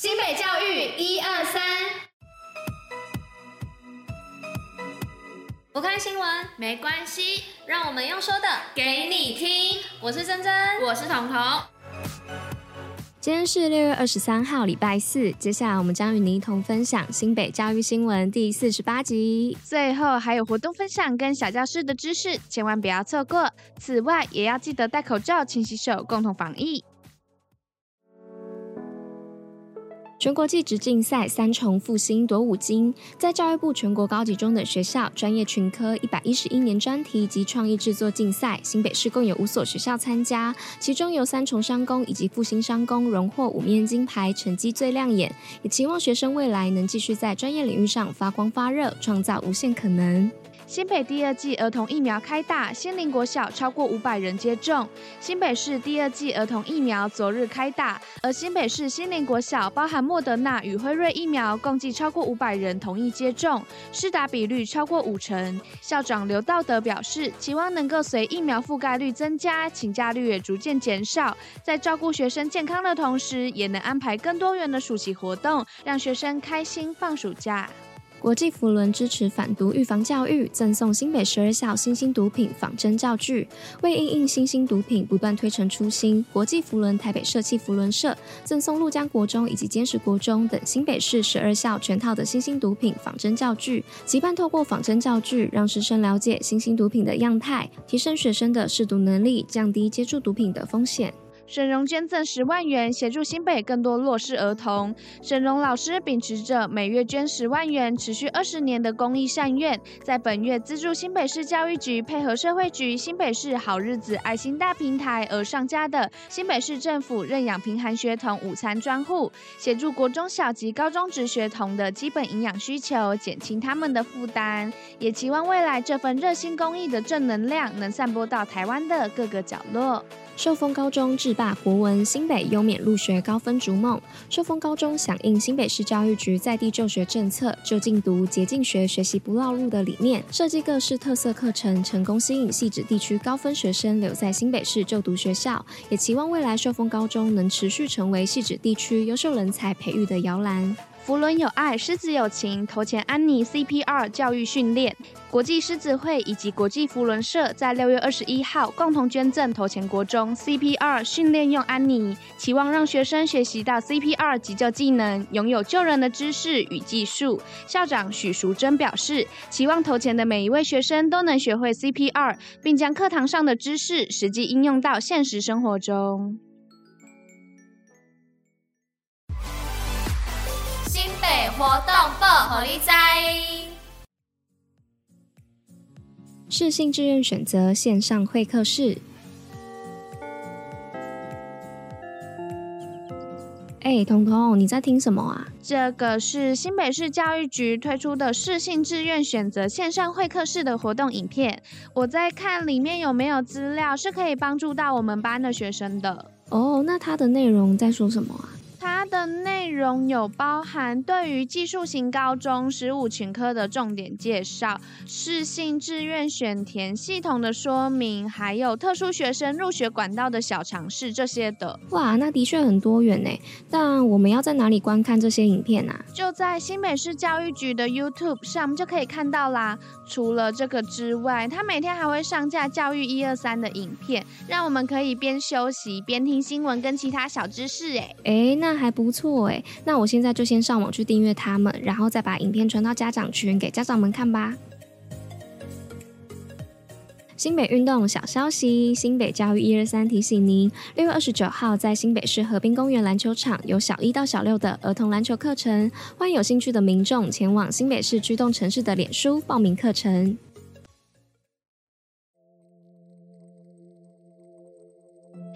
新北教育一二三，不看新闻没关系，让我们用说的给你听。我是珍珍，我是彤彤。今天是六月二十三号，礼拜四。接下来我们将与您一同分享新北教育新闻第四十八集。最后还有活动分享跟小教室的知识，千万不要错过。此外，也要记得戴口罩、勤洗手，共同防疫。全国技职竞赛三重复兴夺五金，在教育部全国高级中等学校专业群科一百一十一年专题及创意制作竞赛，新北市共有五所学校参加，其中由三重商工以及复兴商工荣获五面金牌，成绩最亮眼，也期望学生未来能继续在专业领域上发光发热，创造无限可能。新北第二季儿童疫苗开打，新林国小超过五百人接种。新北市第二季儿童疫苗昨日开打，而新北市新林国小包含莫德纳与辉瑞疫苗，共计超过五百人同意接种，施打比率超过五成。校长刘道德表示，期望能够随疫苗覆盖率增加，请假率也逐渐减少，在照顾学生健康的同时，也能安排更多元的暑期活动，让学生开心放暑假。国际扶轮支持反毒预防教育，赠送新北十二校新兴毒品仿真教具。为应应新兴毒品不断推陈出新，国际扶轮台北社企扶轮社赠送陆江国中以及坚实国中等新北市十二校全套的新兴毒品仿真教具，期盼透过仿真教具，让师生了解新兴毒品的样态，提升学生的识读能力，降低接触毒品的风险。沈荣捐赠十万元，协助新北更多弱势儿童。沈荣老师秉持着每月捐十万元、持续二十年的公益善愿，在本月资助新北市教育局配合社会局、新北市好日子爱心大平台而上架的新北市政府认养贫寒学童午餐专户，协助国中小及高中职学童的基本营养需求，减轻他们的负担。也期望未来这份热心公益的正能量能散播到台湾的各个角落。寿丰高中制霸国文，新北优免入学高分逐梦。寿丰高中响应新北市教育局在地就学政策，就近读、捷径学、学习不绕路的理念，设计各式特色课程，成功吸引汐止地区高分学生留在新北市就读学校。也期望未来寿丰高中能持续成为汐止地区优秀人才培育的摇篮。福伦有爱，狮子有情。头前安妮 CPR 教育训练，国际狮子会以及国际福伦社在六月二十一号共同捐赠头前国中 CPR 训练用安妮，期望让学生学习到 CPR 急救技能，拥有救人的知识与技术。校长许淑贞表示，期望头前的每一位学生都能学会 CPR，并将课堂上的知识实际应用到现实生活中。活动报虎哩知，适性志愿选择线上会客室。哎，彤彤，你在听什么啊？这个是新北市教育局推出的适性志愿选择线上会客室的活动影片。我在看里面有没有资料是可以帮助到我们班的学生的。哦，那它的内容在说什么啊？它的内容有包含对于技术型高中十五群科的重点介绍、适性志愿选填系统的说明，还有特殊学生入学管道的小尝试这些的。哇，那的确很多元呢。但我们要在哪里观看这些影片啊？就在新北市教育局的 YouTube 上就可以看到啦。除了这个之外，他每天还会上架教育一二三的影片，让我们可以边休息边听新闻跟其他小知识。哎，哎，那。那还不错哎，那我现在就先上网去订阅他们，然后再把影片传到家长群给家长们看吧。新北运动小消息，新北教育一二三提醒您，六月二十九号在新北市河滨公园篮球场有小一到小六的儿童篮球课程，欢迎有兴趣的民众前往新北市驱动城市的脸书报名课程。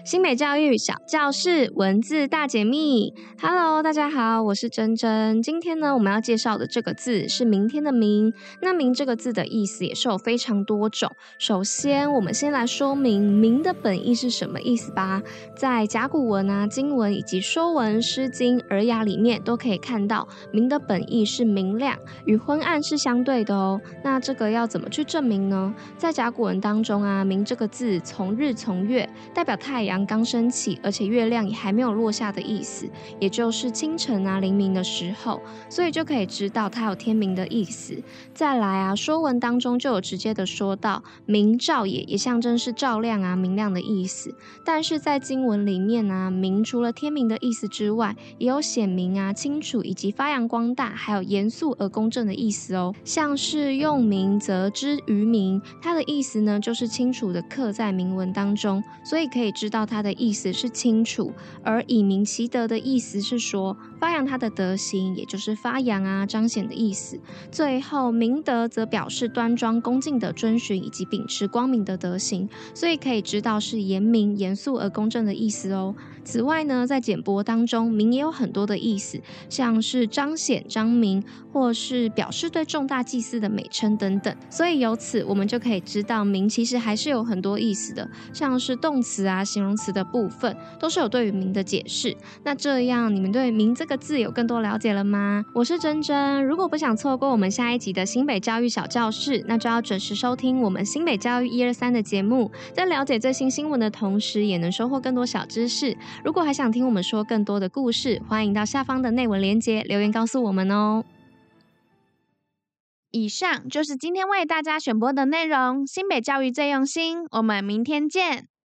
新美教育小教室文字大解密，Hello，大家好，我是珍珍。今天呢，我们要介绍的这个字是明天的明。那明这个字的意思也是有非常多种。首先，我们先来说明明的本意是什么意思吧。在甲骨文啊、经文以及说文、诗经、尔雅里面都可以看到，明的本意是明亮，与昏暗是相对的哦。那这个要怎么去证明呢？在甲骨文当中啊，明这个字从日从月，代表太阳。阳刚升起，而且月亮也还没有落下的意思，也就是清晨啊，黎明的时候，所以就可以知道它有天明的意思。再来啊，说文当中就有直接的说到“明照也”，也象征是照亮啊、明亮的意思。但是在经文里面啊，“明”除了天明的意思之外，也有显明啊、清楚以及发扬光大，还有严肃而公正的意思哦。像是用明则知于明，它的意思呢，就是清楚的刻在铭文当中，所以可以知道他的意思是清楚。而以明其德的意思是说，发扬他的德行，也就是发扬啊、彰显的意思。最后，明德则表示端庄恭敬的遵循以及秉持光明的德行，所以可以知道是严明、严肃而公正的意思哦。此外呢，在简帛当中，明也有很多的意思，像是彰显、彰明，或是表示对重大祭祀的美称等等。所以由此，我们就可以知道，明其实还是有很多意思的，像是动词啊、形容词的部分，都是有对于名的解释。那这样，你们对“名”这个字有更多了解了吗？我是珍珍，如果不想错过我们下一集的新北教育小教室，那就要准时收听我们新北教育一二三的节目，在了解最新新闻的同时，也能收获更多小知识。如果还想听我们说更多的故事，欢迎到下方的内文链接留言告诉我们哦。以上就是今天为大家选播的内容，新北教育最用心，我们明天见。